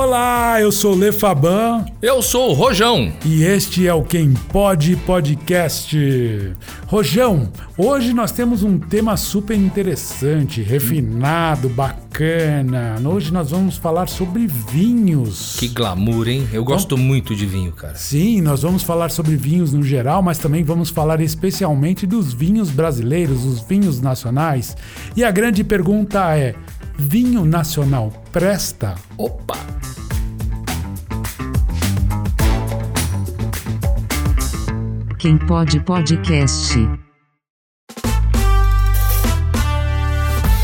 Olá, eu sou Le Faban Eu sou o Rojão. e este é o Quem Pode Podcast. Rojão, hoje nós temos um tema super interessante, refinado, bacana. Hoje nós vamos falar sobre vinhos. Que glamour, hein? Eu gosto muito de vinho, cara. Sim, nós vamos falar sobre vinhos no geral, mas também vamos falar especialmente dos vinhos brasileiros, os vinhos nacionais. E a grande pergunta é: vinho nacional presta? Opa! Quem pode podcast.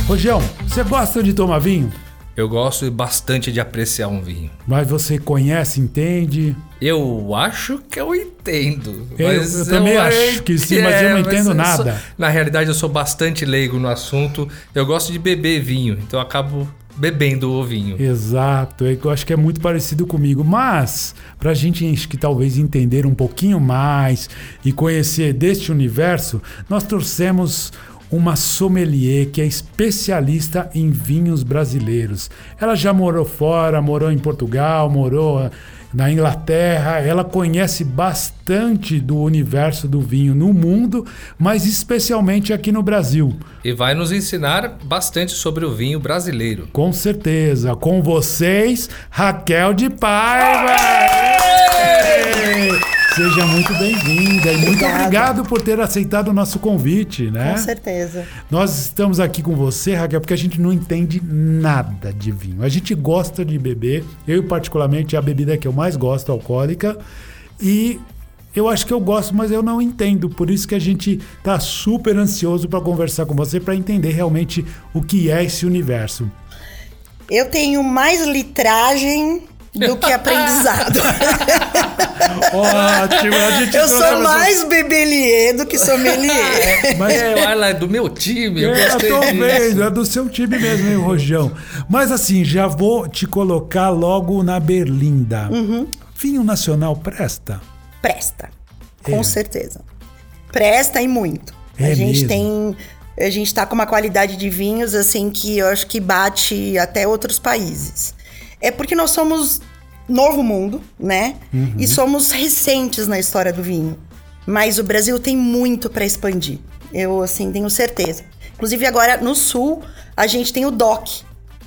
Rojão, você gosta de tomar vinho? Eu gosto bastante de apreciar um vinho. Mas você conhece, entende? Eu acho que eu entendo. Eu- mas eu também acho que sim, mas eu não entendo sou- nada. na realidade, eu sou bastante leigo no assunto. Eu gosto de beber vinho, então eu acabo bebendo o vinho. Exato, eu acho que é muito parecido comigo. Mas, pra gente acho que talvez entender um pouquinho mais e conhecer deste universo, nós trouxemos uma sommelier que é especialista em vinhos brasileiros. Ela já morou fora, morou em Portugal, morou na Inglaterra, ela conhece bastante do universo do vinho no mundo, mas especialmente aqui no Brasil. E vai nos ensinar bastante sobre o vinho brasileiro. Com certeza. Com vocês, Raquel de Paiva. Seja muito bem-vinda e muito obrigado por ter aceitado o nosso convite, né? Com certeza. Nós estamos aqui com você, Raquel, porque a gente não entende nada de vinho. A gente gosta de beber, eu particularmente é a bebida que eu mais gosto, alcoólica, e eu acho que eu gosto, mas eu não entendo. Por isso que a gente tá super ansioso para conversar com você para entender realmente o que é esse universo. Eu tenho mais litragem do que aprendizado. Ótimo, a gente eu sou mais bebelier do que sommelier. Mas É, ela é do meu time, eu É, eu gostei tô disso. vendo, é do seu time mesmo, hein, Rojão. Mas assim, já vou te colocar logo na berlinda. Uhum. Vinho nacional presta? Presta. Com É. certeza. Presta e muito. É a gente mesmo? tem. A gente tá com uma qualidade de vinhos assim que eu acho que bate até outros países. É porque nós somos novo mundo, né? Uhum. E somos recentes na história do vinho. Mas o Brasil tem muito para expandir. Eu assim tenho certeza. Inclusive agora no sul a gente tem o DOC,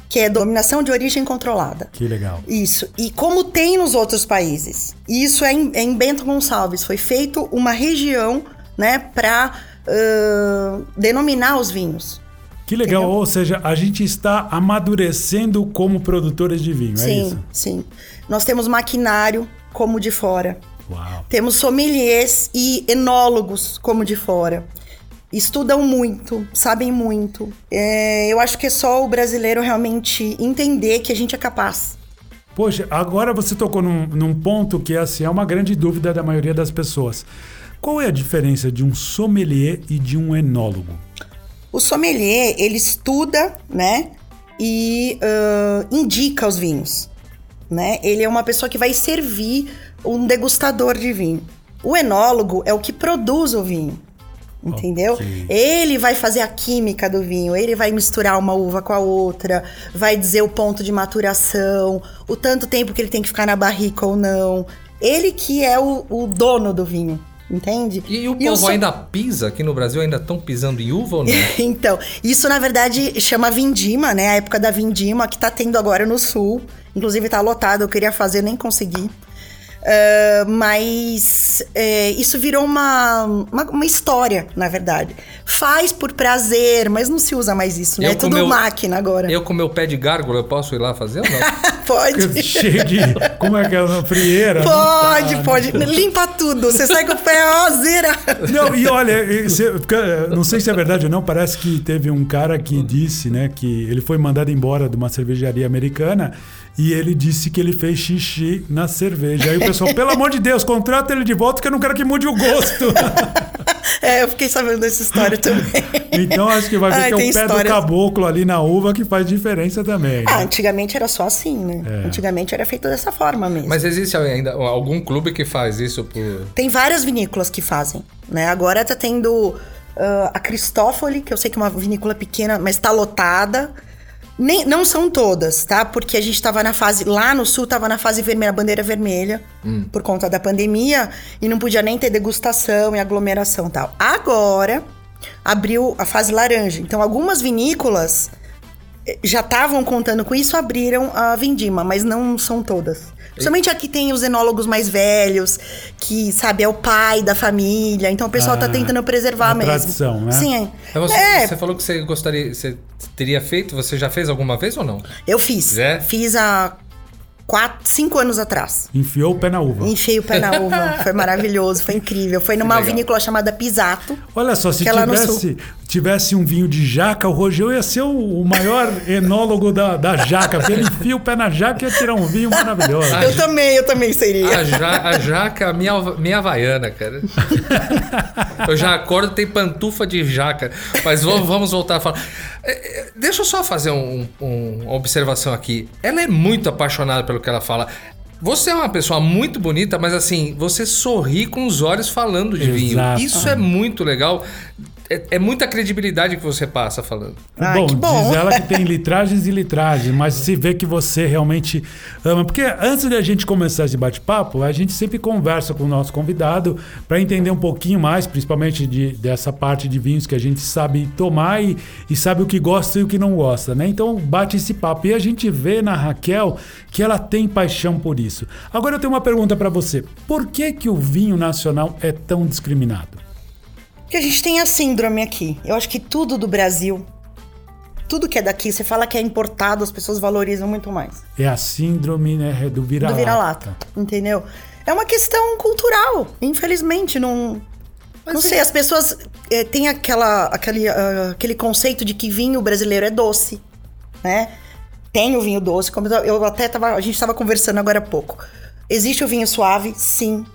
que é dominação de origem controlada. Que legal. Isso. E como tem nos outros países. Isso é em, é em Bento Gonçalves. Foi feito uma região, né, para denominar os vinhos. Que legal, Entendeu? ou seja, a gente está amadurecendo como produtores de vinho, é sim, isso? sim. Nós temos maquinário como de fora. Uau. Temos sommeliers e enólogos como de fora. Estudam muito, sabem muito. É, eu acho que é só o brasileiro realmente entender que a gente é capaz. Poxa, agora você tocou num, num ponto que assim, é uma grande dúvida da maioria das pessoas. Qual é a diferença de um sommelier e de um enólogo? O sommelier, ele estuda, né? E ãh, indica os vinhos, né? Ele é uma pessoa que vai servir um degustador de vinho. O enólogo é o que produz o vinho, entendeu? Ok. Ele vai fazer a química do vinho, ele vai misturar uma uva com a outra, vai dizer o ponto de maturação, o tanto tempo que ele tem que ficar na barrica ou não. Ele que é o, o dono do vinho, entende? E o povo so- ainda pisa aqui no Brasil? Ainda estão pisando em uva ou não? Então, isso na verdade chama vindima, né? A época da vindima que tá tendo agora no sul. Inclusive tá lotado, eu queria fazer, nem consegui. Ah, mas é, isso virou uma, uma, uma história, na verdade. Faz por prazer, mas não se usa mais isso, né? Eu É tudo meu- máquina agora. Eu com meu pé de gárgula, eu posso ir lá fazer ou não? Pode. Cheio de. Como é que é? Uma frieira? Pode, Não tá, pode. Limpa tudo. Você sai com o pé ó, zera. Não, e olha, cê- fica- não sei se é verdade ou não, parece que teve um cara que disse, né, que ele foi mandado embora de uma cervejaria americana e ele disse que ele fez xixi na cerveja. Aí o pessoal, pelo amor de Deus, contrata ele de volta que eu não quero que mude o gosto. É, eu fiquei sabendo dessa história também. então acho que vai ver Ai, que é o pé histórias- do caboclo ali na uva que faz diferença também. Ah, né? antigamente era só assim, né? É. Antigamente era feito dessa forma mesmo. Mas existe ainda algum clube que faz isso por. Tem várias vinícolas que fazem, né? Agora tá tendo ah, a Cristófoli, que eu sei que é uma vinícola pequena, mas tá lotada. Nem, não são todas, tá? Porque a gente tava na fase. Lá no sul tava na fase vermelha, bandeira vermelha, por conta da pandemia, e não podia nem ter degustação e aglomeração e tal. Agora abriu a fase laranja. Então, algumas vinícolas eh, já estavam contando com isso, abriram a vindima, mas não são todas. Principalmente aqui tem os enólogos mais velhos, que, sabe, é o pai da família. Então o pessoal tá Ah, tentando preservar a mesmo. tradição, né? Sim, é. Então você, É, você falou que você gostaria, você teria feito, você já fez alguma vez ou não? eu fiz. É? Fiz há quatro, cinco anos atrás. Enfiou o pé na uva. Enfiei o pé na uva. Foi maravilhoso, foi incrível. Foi numa vinícola chamada Pisato. Olha só, se é tivesse, tivesse um vinho de jaca, o Rogeu ia ser o, maior enólogo da, da jaca. Porque ele enfia o pé na jaca e ia tirar um vinho maravilhoso. Eu também, eu também seria. A, ja, a jaca, é a minha, minha havaiana, cara. Eu já acordo tem pantufa de jaca. Mas vamos, vamos voltar a falar. É, é, Deixa eu só fazer um- um- uma observação aqui. Ela é muito apaixonada pelo que ela fala. Você é uma pessoa muito bonita, mas assim, você sorri com os olhos falando de vinho. Exato. Isso é muito legal. É, é muita credibilidade que você passa falando. Ai, bom, que bom. diz ela que tem litragens e litragens, mas se vê que você realmente ama. Porque antes da gente começar esse bate-papo, a gente sempre conversa com o nosso convidado para entender um pouquinho mais, principalmente de, dessa parte de vinhos que a gente sabe tomar e, e sabe o que gosta e o que não gosta, né? Então bate esse papo. E a gente vê na Raquel que ela tem paixão por isso. Agora eu tenho uma pergunta para você. Por que, que o vinho nacional é tão discriminado? Porque a gente tem a síndrome aqui. Eu acho que tudo do Brasil, tudo que é daqui, você fala que é importado, as pessoas valorizam muito mais. É a síndrome né, do vira-lata. do vira-lata, entendeu? É uma questão cultural, infelizmente, não... não sei, as pessoas eh, têm aquela, aquele, ah, aquele conceito de que vinho brasileiro é doce, né? Tem o vinho doce, como eu eu até tava, a gente estava conversando agora há pouco. Existe o vinho suave, sim.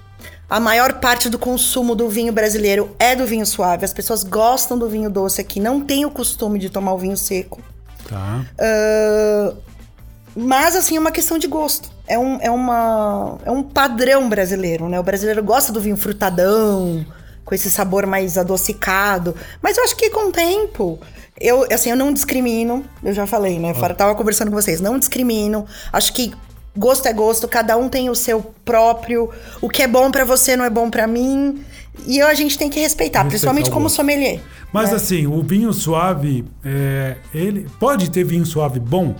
A maior parte do consumo do vinho brasileiro é do vinho suave. As pessoas gostam do vinho doce aqui, não tem o costume de tomar o vinho seco. Tá. Ah, mas, assim, é uma questão de gosto. É um, é, uma, é um padrão brasileiro, né? O brasileiro gosta do vinho frutadão, com esse sabor mais adocicado. Mas eu acho que com o tempo... Eu, assim, eu não discrimino, eu já falei, né? Eu tava conversando com vocês, não discrimino. Acho que gosto é gosto, cada um tem o seu próprio. O que é bom pra você não é bom pra mim. E a gente tem que respeitar, Respeitar principalmente como sommelier. Mas né? assim, o vinho suave, é, ele pode ter vinho suave bom?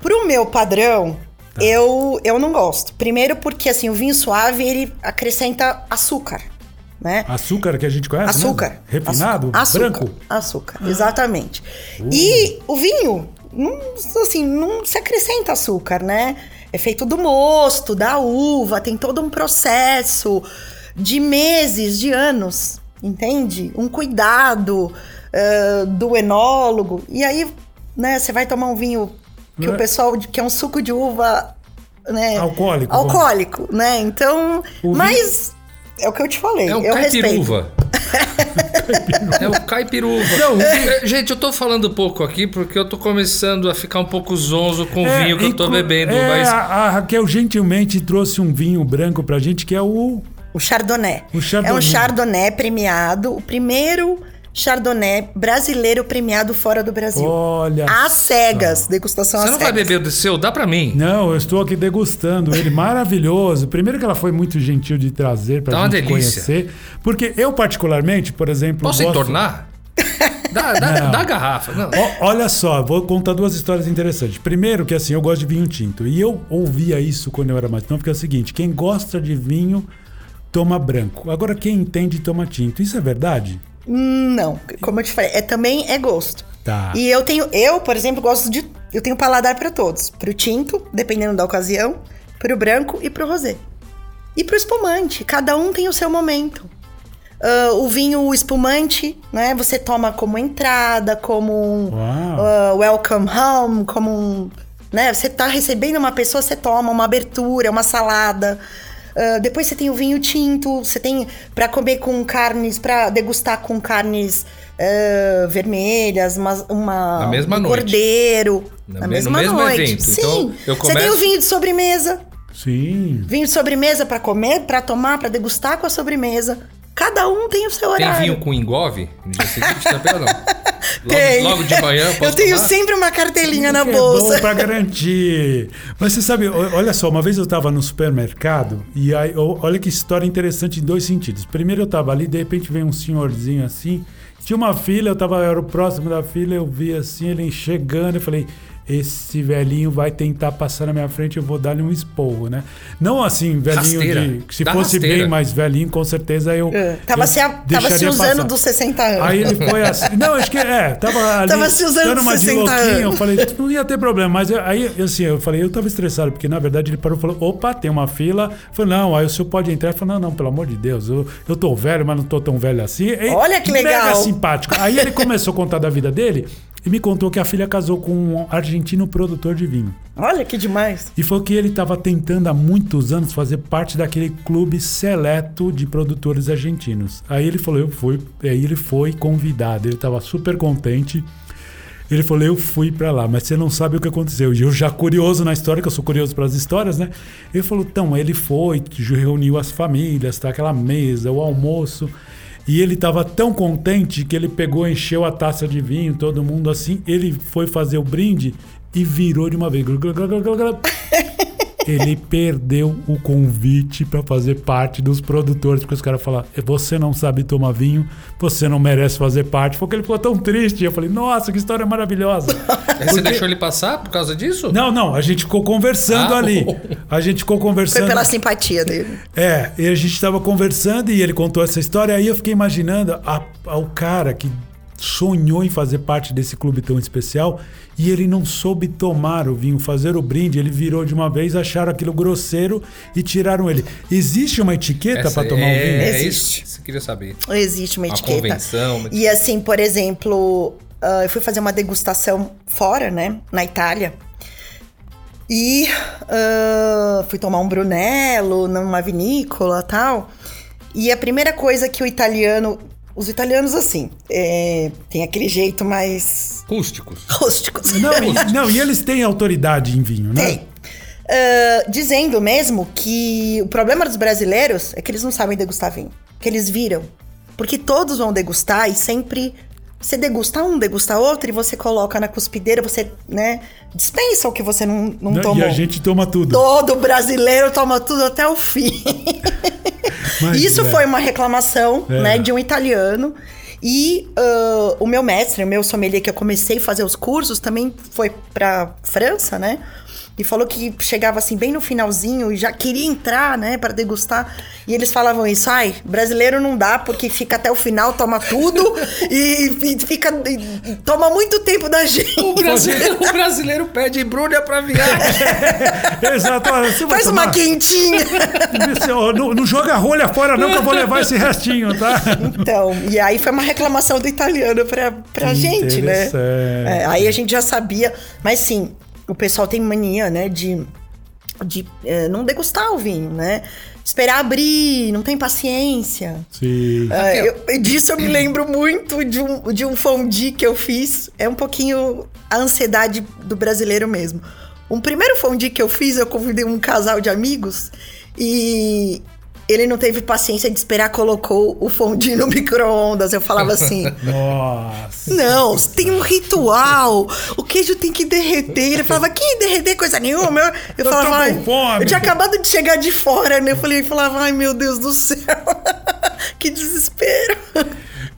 Pro meu padrão, eu, eu não gosto. Primeiro porque, assim, o vinho suave, ele acrescenta açúcar, né? Açúcar que a gente conhece? Açúcar. mesmo? Refinado? Açúcar. Branco? Açúcar, exatamente. E o vinho, não, assim, não se acrescenta açúcar, né? É feito do mosto, da uva, tem todo um processo de meses, de anos, entende? Um cuidado eh, do enólogo. E aí, né, você vai tomar um vinho que É. o pessoal, que é um suco de uva, né? Alcoólico, Alcoólico, né? Então, O vinho- mas é o que eu te falei, É o eu respeito. caipiruva. é o caipiruva. Não, É, Gente, eu tô falando pouco aqui porque eu tô começando a ficar um pouco zonzo com o É, vinho que eu tô bebendo. é, mas a, a Raquel gentilmente trouxe um vinho branco pra gente que é o. O Chardonnay. O Chardonnay. É um Chardonnay premiado, o primeiro Chardonnay brasileiro premiado fora do Brasil. Olha. Às cegas, degustação você às não vai cegas. beber do seu? Dá pra mim. Não, eu estou aqui degustando ele, maravilhoso. Primeiro que ela foi muito gentil de trazer pra Tá gente delícia. conhecer. Porque eu, particularmente, por exemplo. Posso gosto... entornar? Dá, dá, Não. dá a garrafa. Não. Ó, olha só, vou contar duas histórias interessantes. Primeiro, que assim, eu gosto de vinho tinto. E eu ouvia isso quando eu era mais novo, que é o seguinte: quem gosta de vinho toma branco. Agora, quem entende toma tinto. Isso é verdade? Não, como eu te falei, é também é gosto. Tá. E eu tenho, eu, por exemplo, gosto de. Eu tenho paladar para todos. Pro tinto, dependendo da ocasião, pro branco e pro rosé. E pro espumante. Cada um tem o seu momento. Ah, o vinho espumante, né? Você toma como entrada, como um ah, welcome home, como um. Né? Você tá recebendo uma pessoa, você toma uma abertura, uma salada. Ah, depois você tem o vinho tinto, você tem para comer com carnes, para degustar com carnes ah, vermelhas, uma, uma Na mesma um noite. cordeiro. Na Na, me- mesma no mesmo noite. evento. Sim. Então, eu Você tem o começo- vinho de sobremesa. Sim. Vinho de sobremesa para comer, para tomar, para degustar com a sobremesa. Cada um tem o seu Tem horário. vinho com engove no dia seguinte também ou não? Tem. logo de manhã, posso Eu tenho tomar? sempre uma cartelinha na Que bolsa. É bom pra garantir. Mas você sabe, olha só, uma vez eu tava no supermercado e aí, olha que história interessante em dois sentidos. Primeiro eu tava ali, de repente vem um senhorzinho assim, tinha uma fila, eu tava, eu era o próximo da fila, eu vi assim, ele chegando, eu falei, esse velhinho vai tentar passar na minha frente, eu vou dar-lhe um esporro, né? Não assim, velhinho Rasteira. de. Se Dá fosse rasteira. bem mais velhinho, com certeza eu. É, Tava, eu se, a- tava se usando passar. dos 60 anos. Aí ele foi assim. Não, acho que é, tava ali. Tava se usando dando uma de 60 louquinho. Eu anos. falei, não ia ter problema. Mas eu- aí, assim, eu falei, eu tava estressado, porque na verdade ele parou e falou: opa, tem uma fila. Eu falei, não, aí o senhor pode entrar. Eu falei, não, não, pelo amor de Deus, eu, eu tô velho, mas não tô tão velho assim. E- Olha que Mega legal. simpático. Aí ele começou a contar da vida dele e me contou que a filha casou com um argentino produtor de vinho. Olha que demais. E foi que ele estava tentando há muitos anos fazer parte daquele clube seleto de produtores argentinos. Aí ele falou, eu fui. Aí ele foi convidado. Ele estava super contente. Ele falou, eu fui para lá, mas você não sabe o que aconteceu. E eu já curioso na história, que eu sou curioso pelas histórias, né? Ele falou, então, ele foi, reuniu as famílias, tá? Aquela mesa, o almoço. E ele estava tão contente que ele pegou, encheu a taça de vinho, todo mundo assim. Ele foi fazer o brinde e virou de uma vez. Ele perdeu o convite para fazer parte dos produtores, porque os caras falaram: você não sabe tomar vinho, você não merece fazer parte. Foi que ele ficou tão triste. Eu falei: nossa, que história maravilhosa. Aí Você Porque- deixou ele passar por causa disso? Não, não, a gente ficou conversando Ah, ali. A gente ficou Foi conversando. pela simpatia dele. É, e a gente estava conversando e ele contou essa história. Aí eu fiquei imaginando a, a- o cara que sonhou em fazer parte desse clube tão especial e ele não soube tomar o vinho, fazer o brinde. Ele virou de uma vez, acharam aquilo grosseiro e tiraram ele. Existe uma etiqueta para tomar é, o vinho? É Existe. isso você queria saber. Existe uma Uma etiqueta. convenção, uma E assim, por exemplo, ah, eu fui fazer uma degustação fora, né? Na Itália. E ah, fui tomar um Brunello numa vinícola tal. E a primeira coisa que o italiano. Os italianos, assim, é, tem aquele jeito mais Rústicos. rústicos. Não, e, não, e eles têm autoridade em vinho, né? Tem. Ah, dizendo mesmo que o problema dos brasileiros é que eles não sabem degustar vinho. Que eles viram. Porque todos vão degustar e sempre. Você degusta um, degusta outro e você coloca na cuspideira, você, né, dispensa o que você não, não Não, tomou. E a gente toma tudo. Todo brasileiro toma tudo até o fim. Mas, Isso é. foi uma reclamação, É. né, de um italiano. E ah, o meu mestre, o meu sommelier que eu comecei a fazer os cursos, também foi pra França, né? E falou que chegava assim bem no finalzinho e já queria entrar, né, para degustar. E eles falavam isso, ai, brasileiro não dá porque fica até o final, toma tudo e, e fica e toma muito tempo da gente. O brasileiro, o brasileiro pede embrulha pra viagem. Exato. você vai Faz uma tomar- quentinha. Não, não joga rolha fora, não, que eu vou levar esse restinho, tá? Então, e aí foi uma reclamação do italiano pra, pra Que gente, né? É, aí a gente já sabia, mas sim, o pessoal tem mania, né, de, de é, não degustar o vinho, né? Esperar abrir, não tem paciência. Sim. É, eu- disso eu me lembro muito de um, de um fondue que eu fiz. É um pouquinho a ansiedade do brasileiro mesmo. Um primeiro fondue que eu fiz, eu convidei um casal de amigos e ele não teve paciência de esperar, colocou o fondue no micro-ondas. Eu falava assim. Nossa. Não, tem um ritual. O queijo tem que derreter. Ele falava, que derreter coisa nenhuma. Eu, eu Eu tô falava, com "Ai", fome. eu tinha acabado de chegar de fora, né? Eu falei, falava, ai meu Deus do céu. que desespero.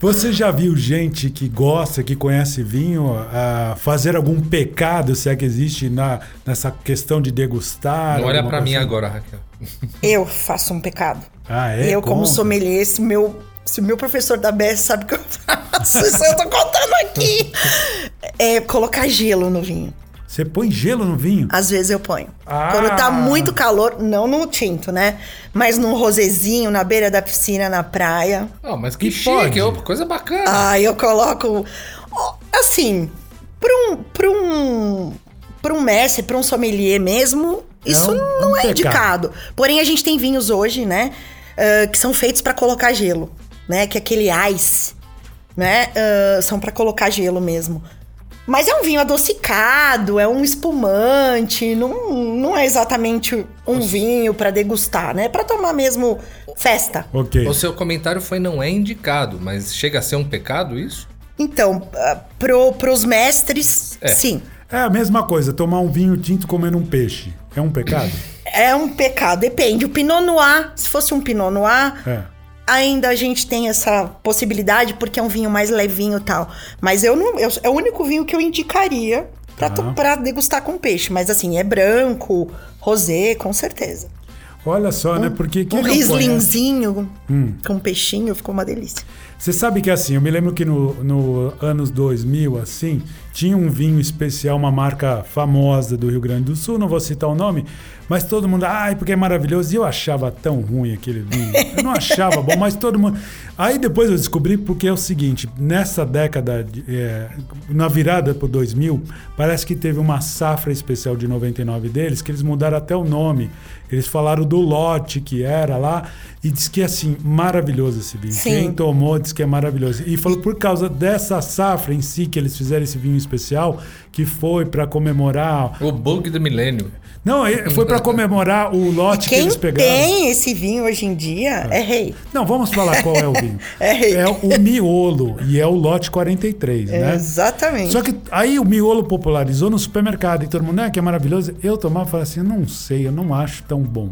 Você já viu gente que gosta, que conhece vinho, ah, fazer algum pecado, se é que existe, na, nessa questão de degustar? Não olha pra mim assim? agora, Raquel. Eu faço um pecado. Ah, é? eu, como Conta. sommelier, se meu, se meu professor da BS sabe que eu faço, isso eu tô contando aqui. É colocar gelo no vinho. Você põe gelo no vinho? Às vezes eu ponho. Ah. Quando tá muito calor, não no tinto, né? Mas num rosezinho, na beira da piscina, na praia. Não, mas que, Que chique, pode. ô, coisa bacana. Ah, eu coloco. Assim, pra um. Pra um para um mestre, para um sommelier mesmo, É isso um- não um é pecado. indicado. Porém, a gente tem vinhos hoje, né? ah, que são feitos para colocar gelo, né? Que é aquele ice, né? ah, são para colocar gelo mesmo. Mas é um vinho adocicado, é um espumante, não, não é exatamente um vinho para degustar, né? Para tomar mesmo festa. Ok. O seu comentário foi não é indicado, mas chega a ser um pecado isso? Então, ah, pro, pros mestres, É. sim. É a mesma coisa, tomar um vinho tinto comendo um peixe. É um pecado? É um pecado, depende. O Pinot Noir, se fosse um Pinot Noir, É. ainda a gente tem essa possibilidade porque é um vinho mais levinho e tal. Mas eu não, eu- é o único vinho que eu indicaria pra, Tá. pra degustar com peixe. Mas assim, é branco, rosé, com certeza. Olha só, né? Porque um não conhece- rislingzinho Hum. com peixinho ficou uma delícia. Você sabe que assim, eu me lembro que no, no anos 2000, assim, tinha um vinho especial, uma marca famosa do Rio Grande do Sul, não vou citar o nome, mas todo mundo, ai, porque é maravilhoso. E eu achava tão ruim aquele vinho. Eu não achava bom, mas todo mundo. Aí depois eu descobri porque é o seguinte: nessa década, é, na virada pro 2000, parece que teve uma safra especial de 99 deles, que eles mudaram até o nome. Eles falaram do lote que era lá e diz que assim, maravilhoso esse vinho. Sim. Quem tomou diz que é maravilhoso. E falou por causa dessa safra em si que eles fizeram esse vinho especial, que foi para comemorar. O bug do milênio. Não, é- foi para comemorar o lote que Quem eles pegaram. tem esse vinho hoje em dia é rei. Não, vamos falar qual é o vinho. É rei. o miolo e é o lote 43, né? Exatamente. Só que aí o miolo popularizou no supermercado e todo mundo, né, que é maravilhoso. Eu tomava e falava assim, eu não sei, eu não acho tão bom.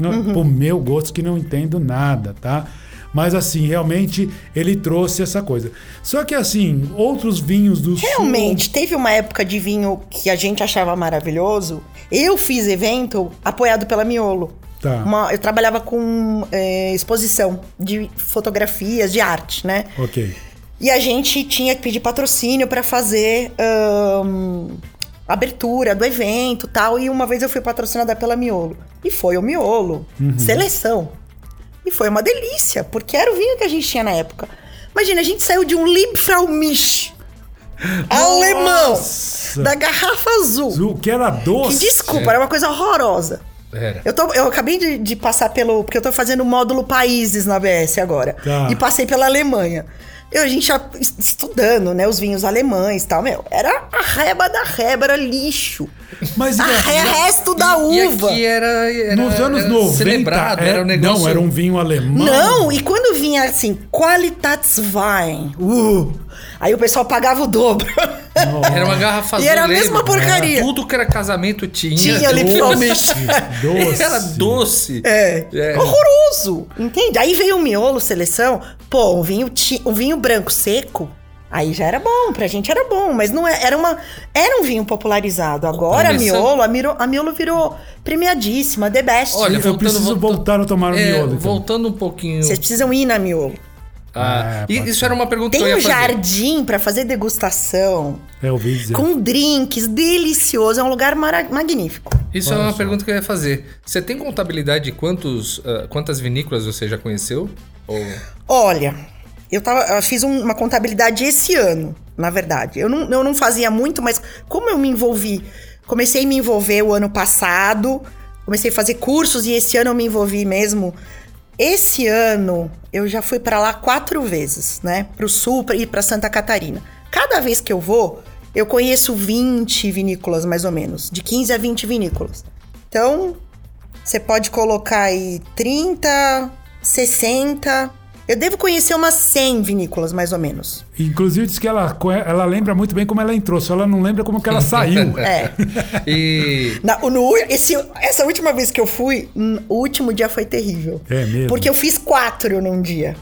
Não, Uhum. Pro meu gosto que não entendo nada, tá? Mas assim, realmente ele trouxe essa coisa. Só que assim, outros vinhos do Realmente, teve uma época de vinho que a gente achava maravilhoso. Eu fiz evento apoiado pela Miolo. Tá. Uma- eu trabalhava com é, exposição de fotografias, de arte, né? Sul. Ok. E a gente tinha que pedir patrocínio para fazer ahn, abertura do evento e tal. E uma vez eu fui patrocinada pela Miolo. E foi o Miolo. Uhum. Seleção. E foi uma delícia, porque era o vinho que a gente tinha na época. Imagina, a gente saiu de um Liebfraumilch alemão, Nossa! da garrafa azul. Azul, que era Que doce. desculpa, era uma coisa horrorosa. Era. Eu, tô, eu acabei de, de passar pelo. Porque eu tô fazendo o módulo países na ABS agora. Tá. E passei pela Alemanha. Eu, a gente já es- estudando, né, os vinhos alemães e tal, meu. Era a reba da reba, era lixo. Mas A re- resto da E uva. aqui era, era nos anos era 90, celebrado, é- era um negócio. não, era um vinho alemão. Não, e quando vinha assim, Qualitätswein, uh, aí o pessoal pagava o dobro. Era uma garrafa E era a mesma porcaria. Tudo que era casamento tinha. Tinha doce. Liebfraumilch. Doce. Era doce. É. É. Horroroso. Entende? Aí veio o miolo seleção. Pô, um vinho, ti- um vinho branco seco. Aí já era bom, pra gente era bom, mas não é, era uma era um vinho popularizado. Agora a Começando- miolo, a, Miro, a miolo virou premiadíssima, the best. Olha, eu voltando- preciso voltando- voltar a tomar o É, miolo. então. voltando um pouquinho. Vocês precisam ir na miolo. Ah, É, e isso ser. era uma pergunta Tem que eu um ia fazer. jardim pra fazer degustação, É, eu ouvi dizer. com drinks, delicioso, é um lugar magnífico. Isso é uma só. pergunta que eu ia fazer. Você tem contabilidade de quantos, ah, quantas vinícolas você já conheceu? Ou... Olha, eu, tava, eu fiz um- uma contabilidade esse ano, na verdade. Eu não, eu não fazia muito, mas como eu me envolvi, comecei a me envolver o ano passado, comecei a fazer cursos e esse ano eu me envolvi mesmo. Esse ano eu já fui pra lá quatro vezes, né? Pro sul e pra Santa Catarina. Cada vez que eu vou, eu conheço 20 vinícolas mais ou menos, de 15 a 20 vinícolas. Então, você pode colocar aí 30, 60. Eu devo conhecer umas 100 vinícolas, mais ou menos. Inclusive diz que ela, ela lembra muito bem como ela entrou, só ela não lembra como que ela saiu. É. E Na- no, esse, essa última vez que eu fui, o último dia foi terrível. É mesmo? Porque eu fiz quatro num dia.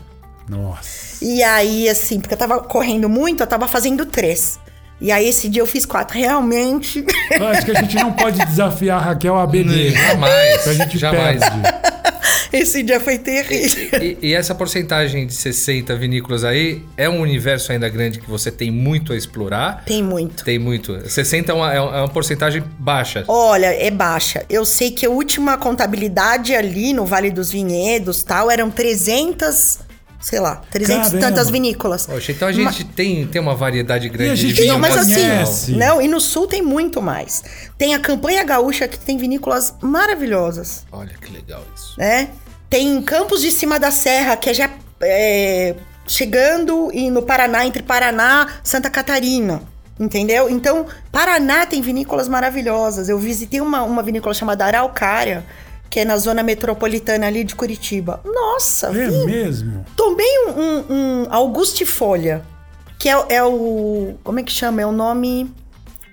Nossa. E aí, assim, porque eu tava correndo muito, eu tava fazendo três. E aí, esse dia eu fiz quatro. Realmente. Eu acho que a gente não pode desafiar a Raquel a beber. jamais, A gente jamais. perde. Esse dia foi terrível. E, e essa porcentagem de 60 vinícolas aí é um universo ainda grande que você tem muito a explorar? Tem muito. Tem muito. 60 é uma, é uma porcentagem baixa. Olha, é baixa. Eu sei que a última contabilidade ali no Vale dos Vinhedos tal eram 300, sei lá, 300 e tantas vinícolas. Poxa, então a gente tem, tem uma variedade grande a gente de vinho. não Mas conhece. assim, não, e no sul tem muito mais. Tem a campanha gaúcha que tem vinícolas maravilhosas, Olha que legal isso. né? Tem Campos de Cima da Serra, que é já é, chegando e no Paraná, entre Paraná e Santa Catarina. Entendeu? Então, Paraná tem vinícolas maravilhosas. Eu visitei uma, uma vinícola chamada Araucária, que é na zona metropolitana ali de Curitiba. Nossa, É vinho mesmo? Tomei um, um, um Auguste Folha. que é, é o. Como é que chama? É o nome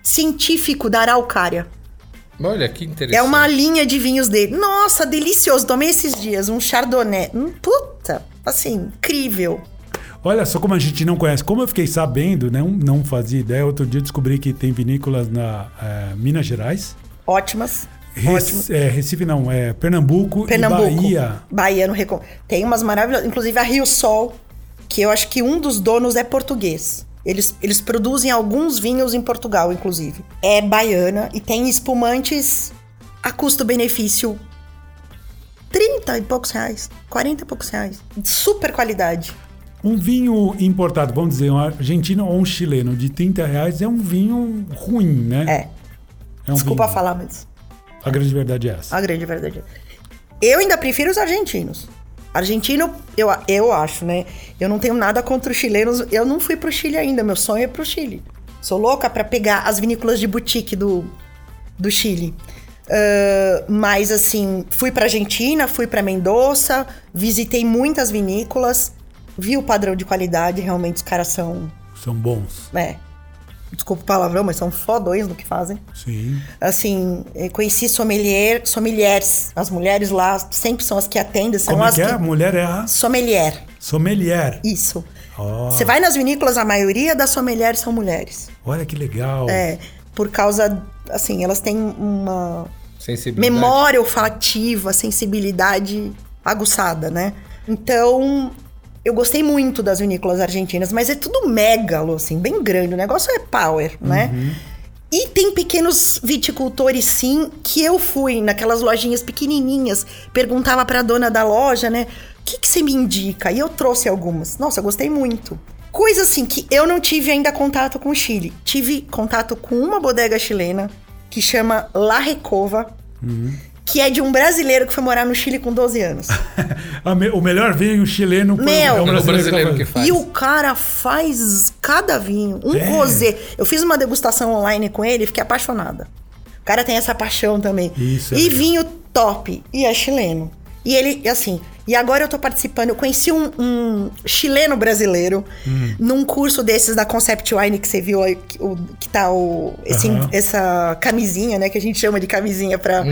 científico da araucária. Olha que interessante. É uma linha de vinhos dele. Nossa, delicioso. Tomei esses dias um chardonnay. Hum, puta, assim, incrível. Olha só como a gente não conhece. Como eu fiquei sabendo, não, não fazia ideia. Outro dia descobri que tem vinícolas na eh, Minas Gerais. Ótimas. Rec- é, Recife não, é Pernambuco, Pernambuco. e Bahia. Bahia. Tem umas maravilhosas. Inclusive a Rio Sol, que eu acho que um dos donos é português. Eles, eles produzem alguns vinhos em Portugal, inclusive. É baiana e tem espumantes a custo-benefício 30 e poucos reais. 40 e poucos reais. Super qualidade. Um vinho importado, vamos dizer, um argentino ou um chileno de 30 reais é um vinho ruim, né? É. É um Desculpa vinho. falar, mas A grande verdade é essa. a grande verdade. é. Eu ainda prefiro os argentinos. Argentino, eu, eu acho, né? Eu não tenho nada contra os chilenos. Eu não fui pro Chile ainda. Meu sonho é pro Chile. Sou louca pra pegar as vinícolas de boutique do, do Chile. Ah, mas, assim, fui pra Argentina, fui pra Mendoza, visitei muitas vinícolas, vi o padrão de qualidade. Realmente, os caras são. São bons. É. Desculpa o palavrão, mas são fodões no que fazem. Sim. Assim, eh, conheci sommelier, sommeliers. As mulheres lá sempre são as que atendem, são Como é as que é? A mulher é a Sommelier, sommelier. isso. Ó, Você vai nas vinícolas, a maioria das sommeliers são mulheres. olha que legal. É, por causa, assim, elas têm uma Sensibilidade. memória olfativa, sensibilidade aguçada, né? Então, eu gostei muito das vinícolas argentinas, mas é tudo megalo, assim, bem grande. O negócio é power, né? E tem pequenos viticultores, sim, que eu fui naquelas lojinhas pequenininhas, perguntava pra dona da loja, né? O que, que você me indica? E eu trouxe algumas. Nossa, eu gostei muito. Coisa assim que eu não tive ainda contato com o Chile. Tive contato com uma bodega chilena que chama La Recova, que é de um brasileiro que foi morar no Chile com 12 anos. Me- o melhor vinho chileno Meu! é É o brasileiro que faz. E o cara faz cada vinho, um É. rosé. Eu fiz uma degustação online com ele e fiquei apaixonada. O cara tem essa paixão também. Isso é e legal. vinho top. E é chileno. E ele, assim, e agora eu tô participando. Eu conheci um, um chileno brasileiro Hum. num curso desses da Concept Wine que você viu aí, que, o, que tá o, esse- Aham. essa camisinha, né? Que a gente chama de camisinha pra, pra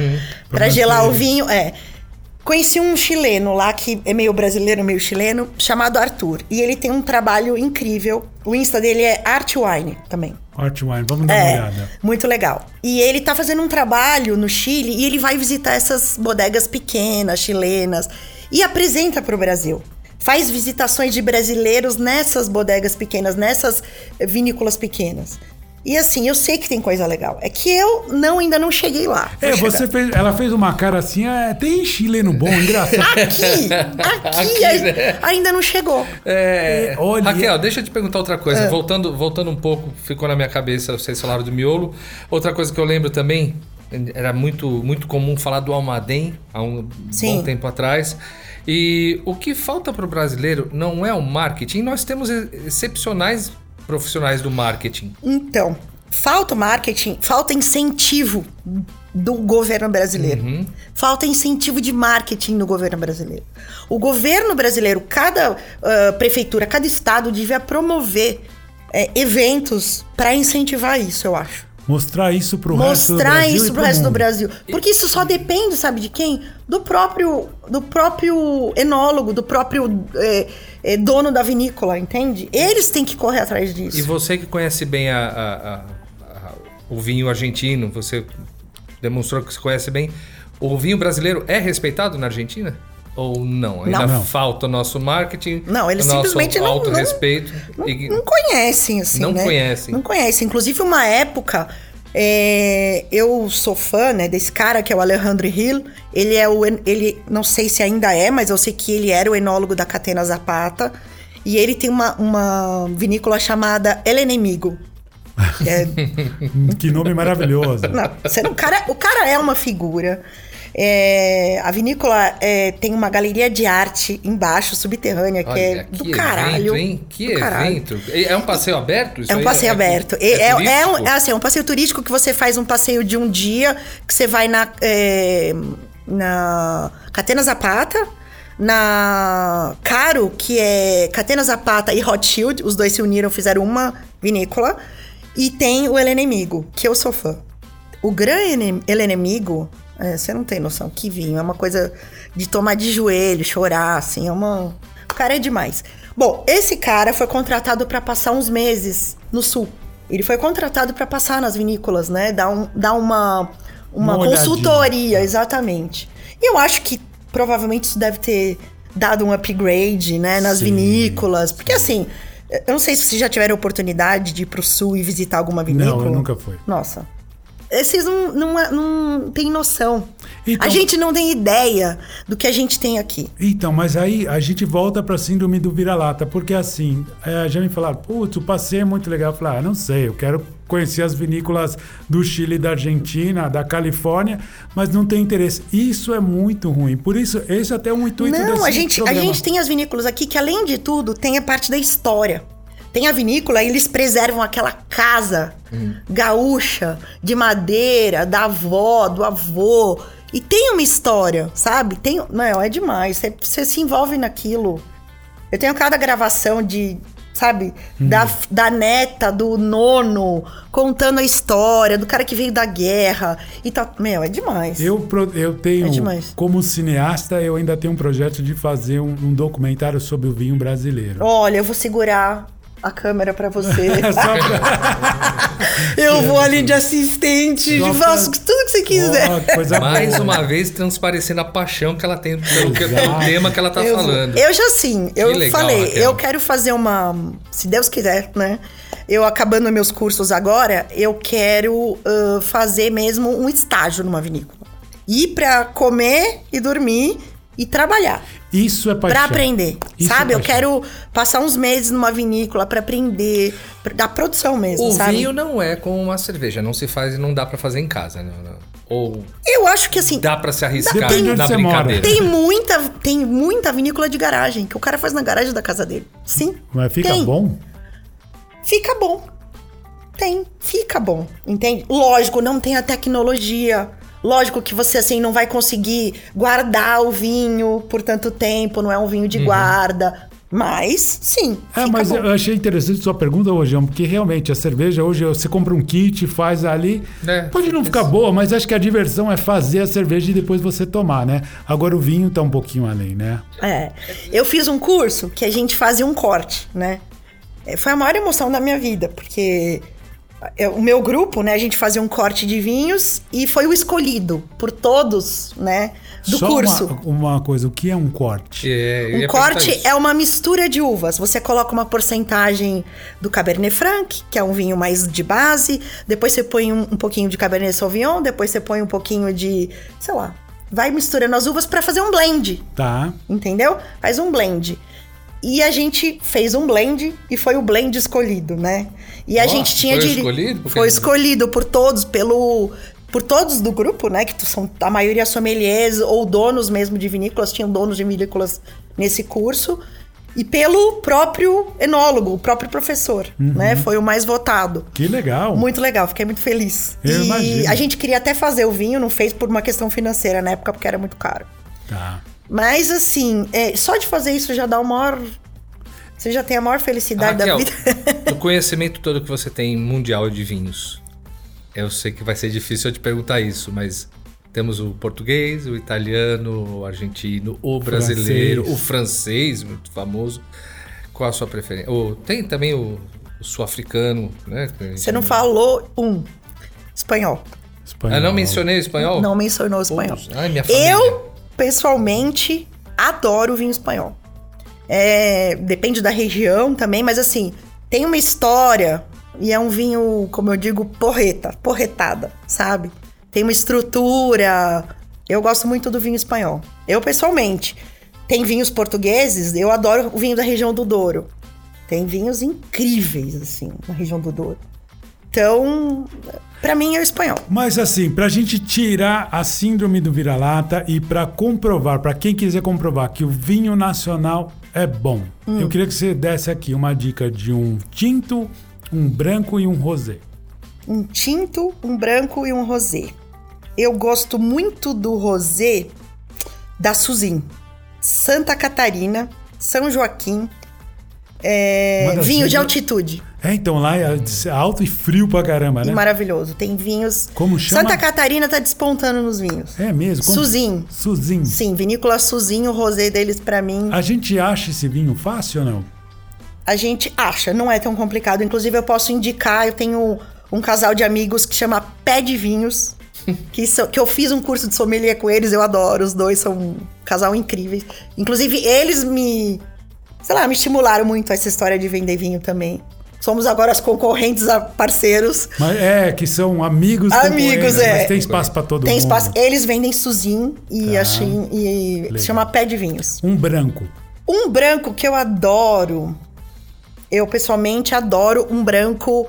Pra gelar o vinho. É. Conheci um chileno lá que é meio brasileiro, meio chileno, chamado Arthur. E ele tem um trabalho incrível. O Insta dele é Art Wine também. Art Wine, vamos dar uma É, olhada. muito legal. E ele tá fazendo um trabalho no Chile e ele vai visitar essas bodegas pequenas, chilenas, e apresenta pro Brasil. Faz visitações de brasileiros nessas bodegas pequenas, nessas vinícolas pequenas. E assim, eu sei que tem coisa legal. É que eu não ainda não cheguei lá. É, Vou você chegar. fez, ela fez uma cara assim, é, tem chileno bom, engraçado. Aqui, aqui, Aqui, né? ainda não chegou. É, Olha- Raquel, deixa eu te perguntar outra coisa. Voltando, voltando um pouco, ficou na minha cabeça, vocês falaram do miolo. Outra coisa que eu lembro também, era muito, muito comum falar do Almaden há um Sim. bom tempo atrás. E o que falta para o brasileiro não é o marketing. Nós temos e- excepcionais profissionais do marketing. Então, falta marketing, falta incentivo do governo brasileiro. Falta incentivo de marketing no governo brasileiro. O governo brasileiro, cada ah, prefeitura, cada estado devia promover eh, eventos para incentivar isso, eu acho. Mostrar isso pro resto do Mostrar Brasil. isso e pro resto do mundo. Brasil. Porque isso só depende, sabe de quem? Do próprio, do próprio enólogo, do próprio eh, eh, dono da vinícola, entende? Eles têm que correr atrás disso. E você que conhece bem a- a- a- a- o vinho argentino, você demonstrou que você conhece bem. O vinho brasileiro é respeitado na Argentina? Ou não? Ainda Não. Não. falta o nosso marketing, Não, eles o nosso simplesmente não- autorrespeito. Não, e- não conhecem, assim, Não né? conhecem. Não conhecem. Inclusive, uma época, é, eu sou fã, né, desse cara que é o Alejandro Hill. Ele é o... Ele, não sei se ainda é, mas eu sei que ele era o enólogo da Catena Zapata. E ele tem uma, uma vinícola chamada El Enemigo. É, Que nome maravilhoso. não, você não- o, cara, o cara é uma figura. É, a vinícola é, tem uma galeria de arte embaixo, subterrânea, que Olha, é do que caralho. evento, hein? Que do caralho. evento. É um passeio aberto? É um passeio aberto. É, é, é um, é assim, é um passeio turístico que você faz um passeio de um dia, que você vai na, é, na Catena Zapata, na Caro, que é Catena Zapata e Hot Shield, os dois se uniram, fizeram uma vinícola. E tem o El Enemigo, que eu sou fã. O Gran Ene- El Enemigo, é, você não tem noção, que vinho. É uma coisa de tomar de joelho, chorar, assim, é uma... O cara é demais. Bom, esse cara foi contratado para passar uns meses no sul. Ele foi contratado para passar nas vinícolas, né? Dar, um, dar uma, uma, Uma olhadinha. consultoria, exatamente. E eu acho que provavelmente isso deve ter dado um upgrade, né, nas Sim. vinícolas. Porque assim, eu não sei se vocês já tiveram oportunidade de ir pro sul e visitar alguma vinícola. Não, eu nunca fui. Nossa. Vocês não, não, não têm noção. Então- A gente não tem ideia do que a gente tem aqui. Então, mas aí a gente volta pra síndrome do vira-lata, porque assim, é, já me falaram, putz, o passeio é muito legal. Eu falei, ah, não sei, eu quero conhecer as vinícolas do Chile, da Argentina, da Califórnia, mas não tem interesse. Isso é muito ruim. Por isso, esse é até um intuito Não, desse a gente, a programa. gente tem as vinícolas aqui que, além de tudo, tem a parte da história. Tem a vinícola e eles preservam aquela casa gaúcha, de madeira, da avó, do avô. E tem uma história, sabe? Tem, não, é demais. Você- se envolve naquilo. Eu tenho cada gravação de, sabe, da, da neta, do nono, contando a história, do cara que veio da guerra. E tá, meu, é demais. Eu, eu tenho, É demais. como cineasta, eu ainda tenho um projeto de fazer um, um documentário sobre o vinho brasileiro. Olha, eu vou segurar a câmera pra você. Eu vou ali de assistente, de pra- faço tudo que você quiser. Mais boa. uma vez transparecendo a paixão que ela tem pelo, que- pelo tema que ela tá eu, falando. eu já sim, eu legal, falei, Raquel. eu quero fazer uma. Se Deus quiser, né? Eu acabando meus cursos agora, eu quero ah, fazer mesmo um estágio numa vinícola. Ir pra comer e dormir e trabalhar. Isso é paixão. Pra aprender, Isso sabe? é eu quero passar uns meses numa vinícola pra aprender pra- da produção mesmo, O sabe? vinho não é como uma cerveja, não se faz e não dá pra fazer em casa, né? Ou Eu acho que assim, dá pra se arriscar onde na brincadeira. Tem muita, tem muita vinícola de garagem que o cara faz na garagem da casa dele. Sim. Mas fica tem. bom? Fica bom. Tem, fica bom, entende? Lógico, não tem a tecnologia. Lógico que você assim não vai conseguir guardar o vinho por tanto tempo, não é um vinho de guarda, mas sim, É, fica mas bom. eu achei interessante sua pergunta, Rojão, porque realmente a cerveja hoje você compra um kit, faz ali. É, pode não ficar boa, mas acho que a diversão é fazer a cerveja e depois você tomar, né? Agora o vinho tá um pouquinho além, né? É. Eu fiz um curso que a gente fazia um corte, né? É, Foi a maior emoção da minha vida, porque o meu grupo, né, a gente fazia um corte de vinhos e foi o escolhido por todos, né, do Só curso. Uma, uma coisa, o que é um corte? É, Um corte é uma mistura de uvas. Você coloca uma porcentagem do Cabernet Franc, que é um vinho mais de base. Depois você põe um, um pouquinho de Cabernet Sauvignon. Depois você põe um pouquinho de, sei lá, vai misturando as uvas para fazer um blend Tá. entendeu? Faz um blend. E a gente fez um blend e foi o blend escolhido, né? E a gente tinha foi de escolhido? Foi escolhido por todos, pelo por todos do grupo, né? Que são a maioria sommeliers ou donos mesmo de vinícolas, tinham donos de vinícolas nesse curso. E pelo próprio enólogo, o próprio professor, Uhum. né? Foi o mais votado. Que legal. Muito legal, fiquei muito feliz. Eu e imagino. a gente queria até fazer o vinho, não fez por uma questão financeira na época, porque era muito caro. Tá. Mas assim, é, só de fazer isso já dá o maior. Você já tem a maior felicidade da Raquel, vida. do conhecimento todo que você tem mundial de vinhos, eu sei que vai ser difícil eu te perguntar isso, mas temos o português, o italiano, o argentino, o brasileiro, Francês. o francês, muito famoso. Qual a sua preferência? O- tem também o, o sul-africano, né? Você não falou um. Espanhol. Espanhol. Ah, não mencionei o espanhol? Não mencionou o espanhol. Poxa, Ai, minha família. Eu, pessoalmente, adoro vinho espanhol. É, depende da região também, mas assim, tem uma história e é um vinho, como eu digo, porreta, porretada, sabe? Tem uma estrutura. Eu gosto muito do vinho espanhol. Eu, pessoalmente, tem vinhos portugueses, eu adoro o vinho da região do Douro. Tem vinhos incríveis, assim, na região do Douro. Então, pra mim é o espanhol. Mas assim, pra gente tirar a síndrome do vira-lata e pra comprovar, pra quem quiser comprovar que o vinho nacional é bom, Hum. eu queria que você desse aqui uma dica de um tinto, um branco e um rosé. um tinto, um branco e um rosé. Eu gosto muito do rosé da Suzin. Santa Catarina, São Joaquim, é, vinho de altitude. É, então lá é alto e frio pra caramba, E né? maravilhoso. Tem vinhos. Como chama? Santa Catarina tá despontando nos vinhos. É mesmo? Como... Suzin. Suzin. Sim, vinícola Suzin, o rosé deles pra mim. A gente acha esse vinho fácil ou não? A gente acha, não é tão complicado. Inclusive, eu posso indicar, eu tenho um casal de amigos que chama Pé de Vinhos. Que, que eu fiz um curso de sommelier com eles, eu adoro. Os dois são um casal incríveis. Inclusive, eles me. Sei lá, me estimularam muito essa história de vender vinho também. Somos agora os concorrentes a parceiros. Mas é, que são amigos Amigos, concorrentes, é. Mas tem espaço pra todo Tem mundo. espaço. Eles vendem Suzin e Tá. achei. E Legal. se chama Pé de Vinhos. Um branco. Um branco que eu adoro. Eu pessoalmente adoro um branco.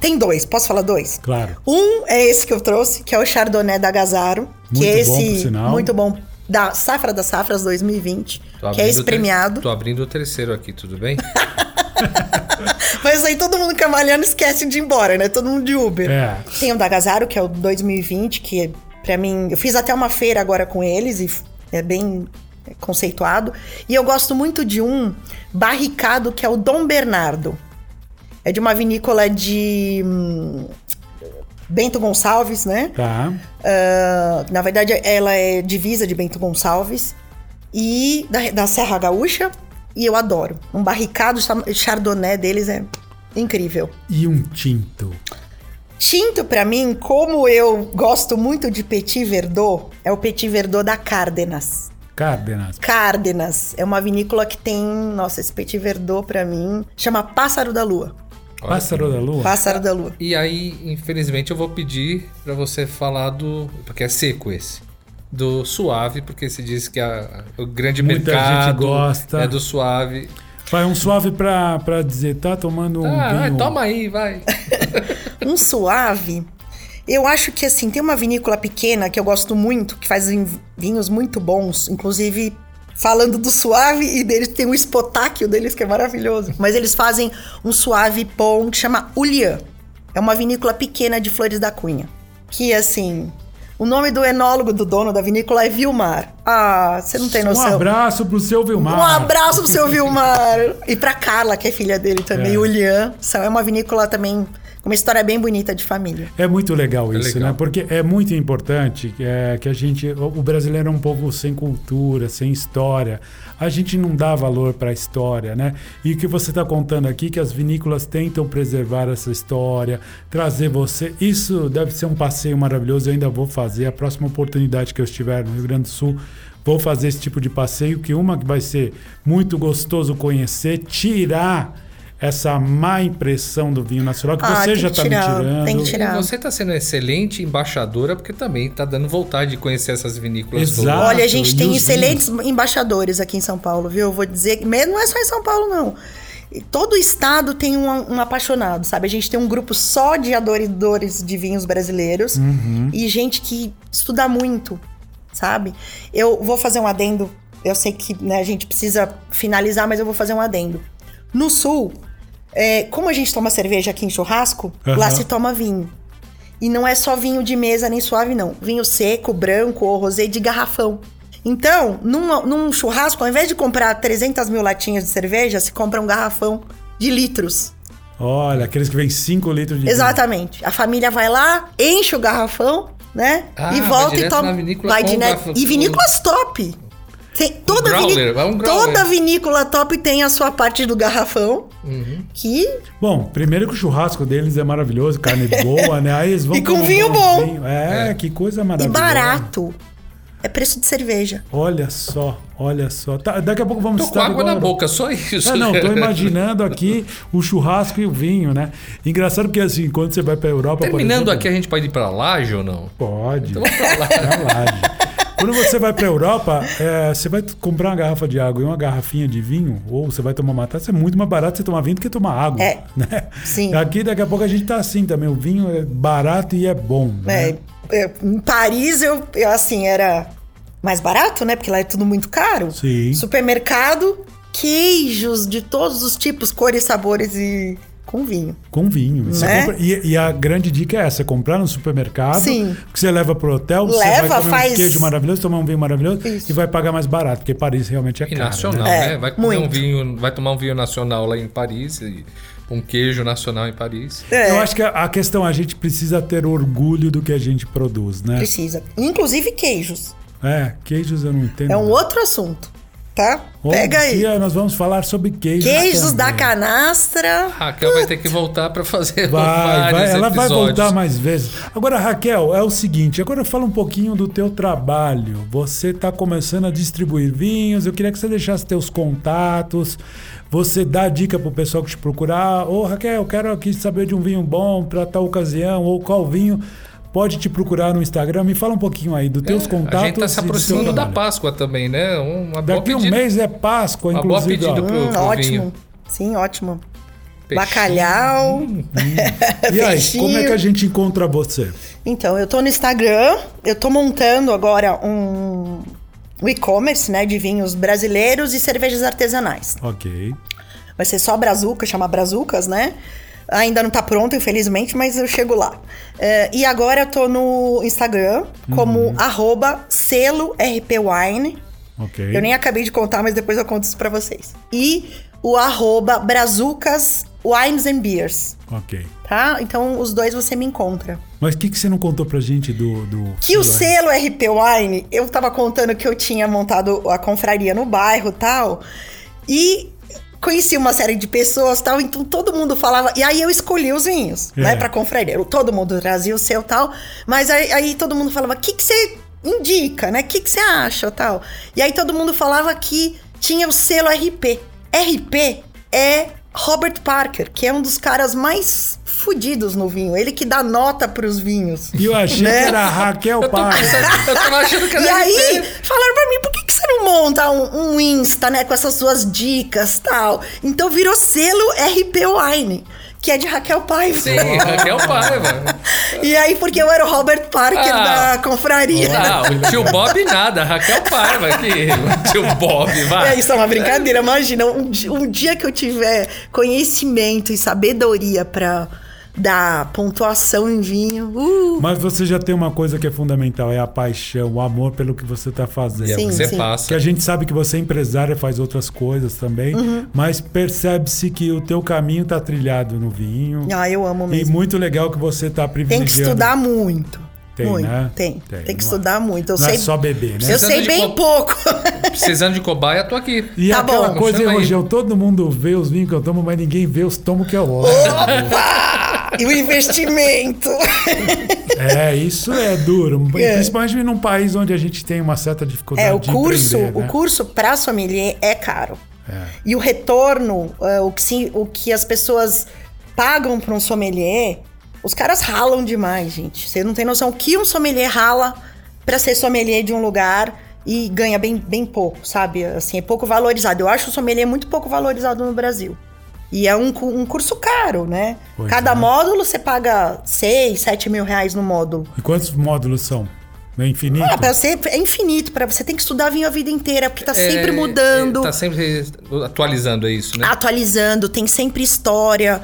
Tem dois, posso falar dois? Claro. Um é esse que eu trouxe, que é o Chardonnay da Gazaro. que Muito é bom, esse. por sinal. Muito bom. Da Safra das Safras 2020. Tô Que é esse premiado. Tô abrindo o terceiro aqui, tudo bem? Mas aí todo mundo camalhando esquece de ir embora, né? Todo mundo de Uber. É. Tem o da Gazaro, que é o 2020, que pra mim. Eu fiz até uma feira agora com eles e é bem conceituado. E eu gosto muito de um barricado que é o Dom Bernardo. É de uma vinícola de. hum, Bento Gonçalves, né? Tá. Ah, na verdade, ela é divisa de Bento Gonçalves e da, da Serra Gaúcha. E eu adoro. Um barricado chardonnay deles é incrível. E um tinto. Tinto, pra mim, como eu gosto muito de Petit Verdot, é o Petit Verdot da Cárdenas. Cárdenas. Cárdenas é uma vinícola que tem, nossa, esse Petit Verdot pra mim chama Pássaro da Lua. Olha Pássaro da lua. Pássaro da Lua. E aí, infelizmente, eu vou pedir pra você falar do. Porque é seco esse. Do suave, porque se diz que a- o grande Muita mercado gente gosta. é do suave. Vai um suave pra, pra dizer, tá tomando um Ah, vinho. toma aí, vai. Um suave. Eu acho que assim, tem uma vinícola pequena que eu gosto muito, que faz vin- vinhos muito bons, inclusive falando do suave e deles tem um espotáquio deles que é maravilhoso. Mas eles fazem um suave pão que chama Ulian. É uma vinícola pequena de Flores da Cunha. Que assim, o nome do enólogo do dono da vinícola é Vilmar. Ah, você não tem Um noção. abraço pro seu Vilmar. Um abraço pro seu Vilmar. e pra Carla, que é filha dele também, É. o Lian. É uma vinícola também uma história bem bonita de família. É muito legal É isso, legal. né? Porque é muito importante é, que a gente. O o brasileiro é um povo sem cultura, sem história. A gente não dá valor para a história, né? E o que você está contando aqui, que as vinícolas tentam preservar essa história, trazer você. Isso deve ser um passeio maravilhoso. Eu ainda vou fazer. A próxima oportunidade que eu estiver no Rio Grande do Sul, vou fazer esse tipo de passeio. Que uma que vai ser muito gostoso conhecer, tirar essa má impressão do vinho nacional que Ah, você já que está me tirar, tirando. tem que E tirar. você tá sendo excelente embaixadora, porque também tá dando vontade de conhecer essas vinícolas Exato. todas. Olha, a gente e tem excelentes embaixadores aqui em São Paulo, viu? Eu vou dizer, mesmo não é só em São Paulo, não. Todo estado tem um, um apaixonado, sabe? A gente tem um grupo só de adoradores de vinhos brasileiros Uhum. e gente que estuda muito, sabe? Eu vou fazer um adendo. Eu sei que né, a gente precisa finalizar, mas eu vou fazer um adendo. No sul, é, como a gente toma cerveja aqui em churrasco, Aham. lá se toma vinho. E não é só vinho de mesa nem suave, não. Vinho seco, branco ou rosé de garrafão. Então, num, num churrasco, ao invés de comprar 300 mil latinhas de cerveja, se compra um garrafão de litros. Olha, aqueles que vêm 5 litros de vinho. Exatamente. A família vai lá, enche o garrafão, né? Ah, e vai volta e toma. na vinícola vai direto. garrafão. E vinícolas top. Tem, toda, growler, viní- vai um growler. toda vinícola top tem a sua parte do garrafão. Uhum. Que Bom, primeiro que o churrasco deles é maravilhoso, carne boa, né? Aí eles vão E com um vinho bom. vinho. É, É. que coisa e maravilhosa. barato. É preço de cerveja. Olha só, olha só. Tá, daqui a pouco vamos Tô com estar água na boca, só isso. É, não, tô imaginando aqui o churrasco e o vinho, né? Engraçado porque assim, quando você vai pra Europa. por Terminando exemplo- aqui, a gente pode ir pra laje ou não? Pode. Então vamos pra lá. Pra laje. Quando você vai pra Europa, é, você vai comprar uma garrafa de água e uma garrafinha de vinho, ou você vai tomar uma taça, é muito mais barato você tomar vinho do que tomar água. É. Né? Sim. Aqui, daqui a pouco, a gente tá assim também. O vinho é barato e é bom. Né? É, é, em Paris, eu, eu, assim, era mais barato, né? Porque lá é tudo muito caro. Sim. Supermercado, queijos de todos os tipos, cores, sabores e com vinho. Com vinho. Você Né? compra- e, e a grande dica é essa: comprar no supermercado, Sim. que você leva pro hotel, você Leva, vai comer faz- um queijo maravilhoso, tomar um vinho maravilhoso Isso. e vai pagar mais barato, porque Paris realmente é E caro. nacional, né? É, né? Vai comer um muito. vinho, vai tomar um vinho nacional lá em Paris, e um queijo nacional em Paris. É, Eu acho que a, a questão, a gente precisa ter orgulho do que a gente produz, né? precisa. Inclusive queijos. É, queijos eu não entendo. É um outro assunto, tá? Um Pega aí. dia nós vamos falar sobre queijos. Queijos da canastra. Raquel vai ter que voltar pra fazer Vai, vai, ela vai episódios. voltar mais vezes. Agora, Raquel, é o seguinte, agora fala um pouquinho do teu trabalho. Você está começando a distribuir vinhos, eu queria que você deixasse teus contatos, você dá dica pro pessoal que te procurar. Ô, Raquel, eu quero aqui saber de um vinho bom para tal ocasião, ou qual vinho. Pode te procurar no Instagram. Me fala um pouquinho aí dos teus contatos. É, A gente tá se aproximando da. Páscoa também, né? Uma boa Daqui um pedida. mês é Páscoa, Uma boa inclusive. pedida pro- Hum, pro ótimo. vinho. Sim, ótimo. Peixinho. Bacalhau. E aí, como é que a gente encontra você? Então, eu tô no Instagram, eu tô montando agora um, um e-commerce, né, de vinhos brasileiros e cervejas artesanais. Ok. Vai ser só Brazuca, chama Brazucas, né? Ainda não tá pronto, infelizmente, mas eu chego lá. É, e agora eu tô no Instagram como arroba selo RPWine. Ok. Eu nem acabei de contar, mas depois eu conto isso pra vocês. E o arroba Brazucas Wines and Beers, Ok. tá? Então os dois você me encontra. Mas o que, que você não contou pra gente do. do Que o selo? RP Wine, eu tava contando que eu tinha montado a confraria no bairro e tal. E conheci uma série de pessoas tal, então todo mundo falava. E aí eu escolhi os vinhos, É. né, pra confraria. Todo mundo trazia o seu tal. Mas aí, aí todo mundo falava: o que, que você indica, né? O que, que você acha tal? E aí todo mundo falava que tinha o selo RP. RP é Robert Parker, que é um dos caras mais fudidos no vinho. Ele que dá nota pros vinhos. E eu achei Né? que era a Raquel pensando- eu tava achando que era E aí, falaram pra mim, por que, que você não monta um, um Insta, né, com essas suas dicas tal? Então virou selo RP Wine, que é de Raquel Paiva. Sim, Raquel Paiva. E aí, porque eu era o Robert Parker Ah. da confraria. Ah, o tio Bob nada, Raquel Paiva aqui. O tio Bob, vai. É, isso é uma brincadeira. Imagina, um, um dia que eu tiver conhecimento e sabedoria pra dar pontuação em vinho. Uh, Mas você já tem uma coisa que é fundamental, é a paixão, o amor pelo que você tá fazendo. E é o Sim, que você sim. passa. Que a gente sabe que você é empresária, faz outras coisas também, Uhum. mas percebe-se que o teu caminho tá trilhado no vinho. ah, eu amo E mesmo. muito legal que você tá Tem privilegiando. que estudar muito. Tem, muito. né? Tem. Tem, Tem, que não é- estudar muito. Eu Não sei, é só beber, né? eu sei bem co- pouco. Precisando de cobaia, tô aqui. E Tá aquela bom. coisa. Rogel, todo mundo vê os vinhos que eu tomo, mas ninguém vê os tomos que eu olho. E o investimento. é, isso é duro. É. Principalmente num país onde a gente tem uma certa dificuldade É, o de curso, empreender, o né? curso para sommelier é caro. É. E o retorno, é, o, que o que as pessoas pagam para um sommelier, os caras ralam demais, gente. Você não tem noção o que um sommelier rala para ser sommelier de um lugar e ganha bem, bem pouco, sabe? Assim, é pouco valorizado. Eu acho o sommelier muito pouco valorizado no Brasil. E é um, um curso caro, né? Pois Cada é. módulo você paga 6, 7 mil reais no módulo. E quantos módulos são? É infinito? Ah, pra você, é infinito, para você tem que estudar vinho a vida inteira, porque tá sempre É, mudando, é, Tá sempre atualizando, é isso, né? atualizando, tem sempre história.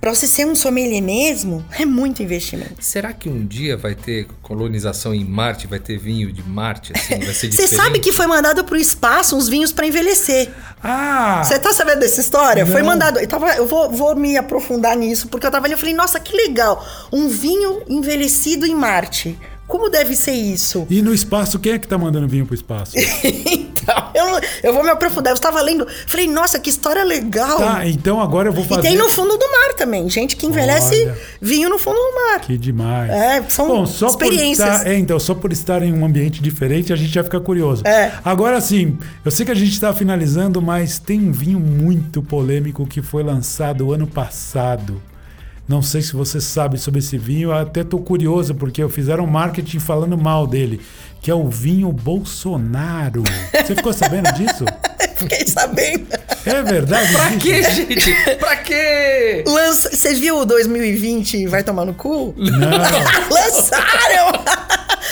Pra você ser um sommelier mesmo, é muito investimento. Será que um dia vai ter colonização em Marte? Vai ter vinho de Marte, assim? Vai ser Você sabe que foi mandado pro espaço uns vinhos pra envelhecer. Ah! Você tá sabendo dessa história? Foi Não. mandado. Eu, tava, eu vou, vou me aprofundar nisso, porque eu tava ali e falei, nossa, que legal. Um vinho envelhecido em Marte. Como deve ser isso? E no espaço, quem é que tá mandando vinho pro espaço? então, eu, eu vou me aprofundar. Eu estava lendo, falei, nossa, que história legal. tá, então agora eu vou E fazer. tem no fundo do mar também, gente que envelhece Olha. vinho no fundo do mar. Que demais. É, são Bom, só experiências. Por estar, é, então, só por estar em um ambiente diferente, a gente já fica curioso. É. Agora sim, eu sei que a gente está finalizando, mas tem um vinho muito polêmico que foi lançado ano passado. Não sei se você sabe sobre esse vinho, eu até tô curioso, porque fizeram marketing falando mal dele, que é o vinho Bolsonaro. Você ficou sabendo disso? Fiquei sabendo. É verdade? Pra quê, gente? Pra quê? Lança... Você viu o 2020 vai tomar no cu? Não. Lançaram!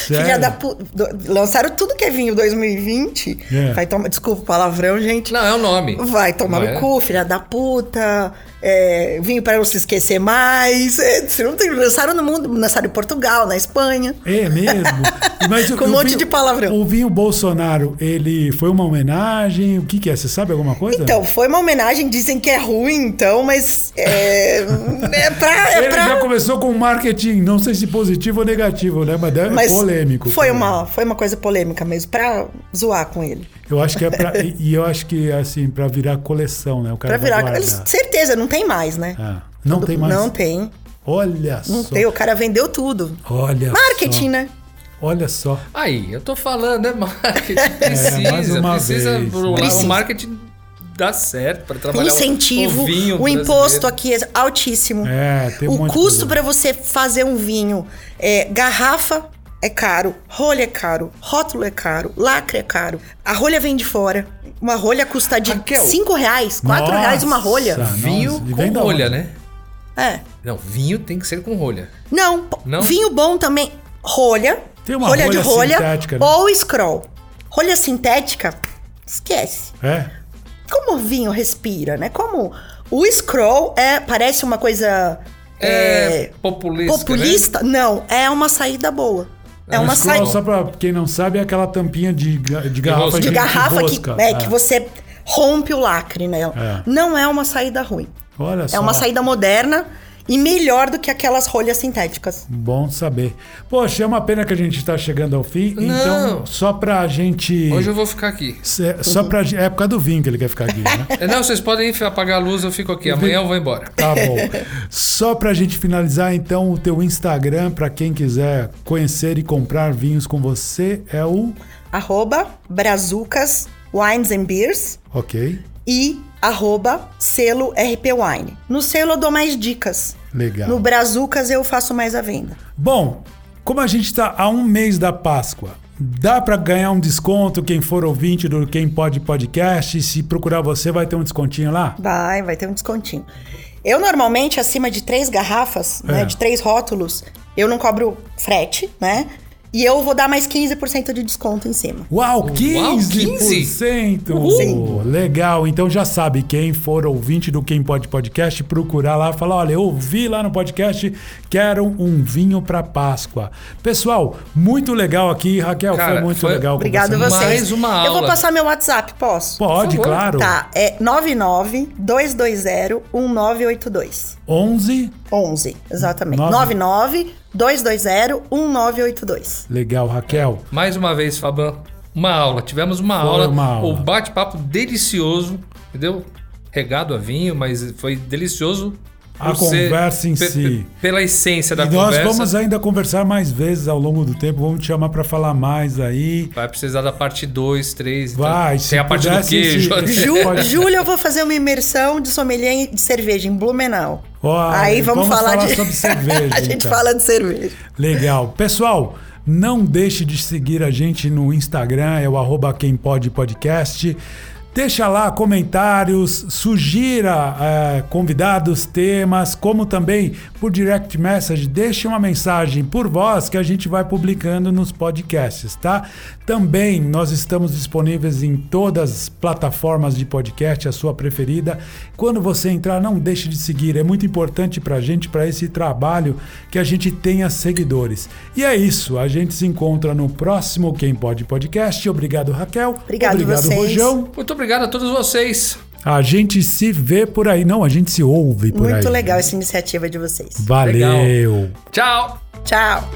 Filha da pu... do- Lançaram tudo que é vinho 2020. É. Vai tomar. Desculpa o palavrão, gente. Não, é o nome. Vai tomar Não no é? cu, filha da puta. É, vinho para não se esquecer mais. É, se não tem, lançaram no mundo, lançaram em Portugal, na Espanha. É mesmo? Mas Com um monte vinho- de palavrão. O vinho Bolsonaro, ele foi uma homenagem? O que, que é? Você sabe alguma coisa? Então, foi uma homenagem, dizem que é ruim, então, mas é, é pra. É ele pra já começou com marketing, não sei se positivo ou negativo, né? Mas, é mas polêmico. Foi uma, foi uma coisa polêmica mesmo, pra zoar com ele. Eu acho que é pra. e eu acho que, assim, pra virar coleção, né? O cara Pra virar. guardar. certeza, não tem mais, né? Ah, não tem mais. Não tem. Olha Não só. tem. O cara vendeu tudo. Olha Marketing, só. né? Olha só. Aí, eu tô falando, é marketing. Precisa, mais uma precisa, vez, pro- né? Precisa. o marketing dá certo para trabalhar o- Incentivo. o vinho O imposto brasileiro. aqui é altíssimo. É, tem um o custo para você fazer um vinho é garrafa é caro, rolha é caro, rótulo é caro, lacre é caro. A rolha vem de fora. Uma rolha custa de Raquel. 5 reais, 4 Nossa. reais uma rolha. Vinho com rolha, né? É. Não, vinho tem que ser com rolha. Não, Não? vinho bom também. Rolha. Tem uma rolha, de rolha rolha sintética, né? ou scroll. Rolha sintética, esquece. É? Como o vinho respira, né? Como o scroll é, parece uma coisa É, é, populista. populista. Não, é uma saída boa. É uma scroll, saída Só pra quem não sabe, é aquela tampinha de, de garrafa de, de garrafa rosca. que, é, É. que você rompe o lacre nela. É. Não é uma saída ruim. Olha só. É uma saída moderna e melhor do que aquelas rolhas sintéticas. Bom saber. Poxa, é uma pena que a gente tá chegando ao fim. Não. Então, só pra gente. Hoje eu vou ficar aqui. Cê- Só pra. É por causa do vinho que ele quer ficar aqui, né? Não, vocês podem apagar a luz, eu fico aqui. Amanhã eu vou embora. Tá bom. Só pra gente finalizar, então, o teu Instagram, pra quem quiser conhecer e comprar vinhos com você, é o. Arroba Brazucas Wines and Beers Ok. e arroba selo RP Wine. No selo eu dou mais dicas. Legal. No Brazucas eu faço mais a venda. Bom, como a gente está a um mês da Páscoa, dá para ganhar um desconto quem for ouvinte do Quem Pode Podcast? Se procurar você, vai ter um descontinho lá? Vai, vai ter um descontinho. Eu normalmente, acima de três garrafas, É. né, de três rótulos, eu não cobro frete, né? E eu vou dar mais 15% de desconto em cima. Uau, 15%! Uau, 15%. Legal, então já sabe, quem for ouvinte do Quem Pode Podcast, procurar lá e falar, olha, eu ouvi lá no podcast, quero um vinho para Páscoa. Pessoal, muito legal aqui, Raquel, Cara, foi muito foi... legal Obrigado a vocês. Mais uma aula. Eu vou passar meu WhatsApp, posso? Pode, claro. Tá, é 99-220-1982. 11? 11, exatamente. 99 220-1982. Legal, Raquel. Mais uma vez, Faban, uma aula. Tivemos uma aula. Uma aula. O um bate-papo delicioso, entendeu? Regado a vinho, mas foi delicioso a ser- conversa em si. pe- Pela essência da E nós conversa. vamos ainda conversar mais vezes ao longo do tempo. Vamos te chamar para falar mais aí. Vai precisar da parte 2, 3. Vai, se Tem a parte do queijo. se- Ju, Pode- Júlio, eu vou fazer uma imersão de sommelier de cerveja em Blumenau. Ó, Aí vamos, falar, de... sobre cerveja. a gente então. fala de cerveja. Legal. Pessoal, não deixe de seguir a gente no Instagram, é o arroba quem pode podcast. Deixa lá comentários, sugira eh, convidados, temas, como também por direct message, deixe uma mensagem por voz que a gente vai publicando nos podcasts, tá? Também nós estamos disponíveis em todas as plataformas de podcast, a sua preferida. Quando você entrar, não deixe de seguir, é muito importante pra gente, para esse trabalho, que a gente tenha seguidores. E é isso, a gente se encontra no próximo Quem Pode Podcast. Obrigado, Raquel. Obrigado Obrigado, vocês. Rojão. Muito obrigado a todos vocês. A gente se vê por aí. Não, a gente se ouve por aí. Muito legal essa iniciativa de vocês. Valeu. Tchau. Tchau.